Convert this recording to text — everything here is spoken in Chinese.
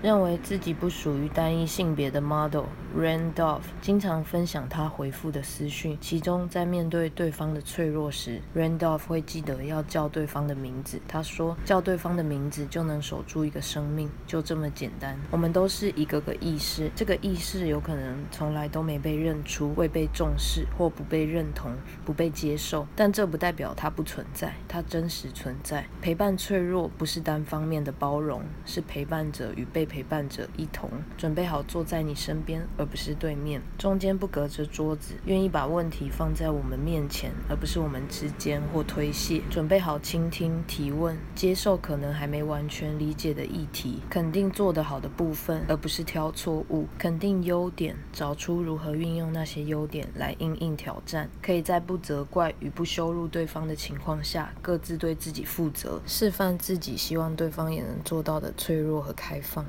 认为自己不属于单一性别的 model Randolph 经常分享他回复的私讯，其中在面对对方的脆弱时，Randolph 会记得要叫对方的名字。他说，叫对方的名字就能守住一个生命，就这么简单。我们都是一个个意识，这个意识有可能从来都没被认出、未被重视或不被认同、不被接受，但这不代表它不存在，它真实存在。陪伴脆弱不是单方面的包容，是陪伴者与被。陪伴者一同准备好坐在你身边，而不是对面，中间不隔着桌子，愿意把问题放在我们面前，而不是我们之间或推卸。准备好倾听、提问、接受可能还没完全理解的议题，肯定做得好的部分，而不是挑错误。肯定优点，找出如何运用那些优点来应应挑战。可以在不责怪与不羞辱对方的情况下，各自对自己负责，示范自己希望对方也能做到的脆弱和开放。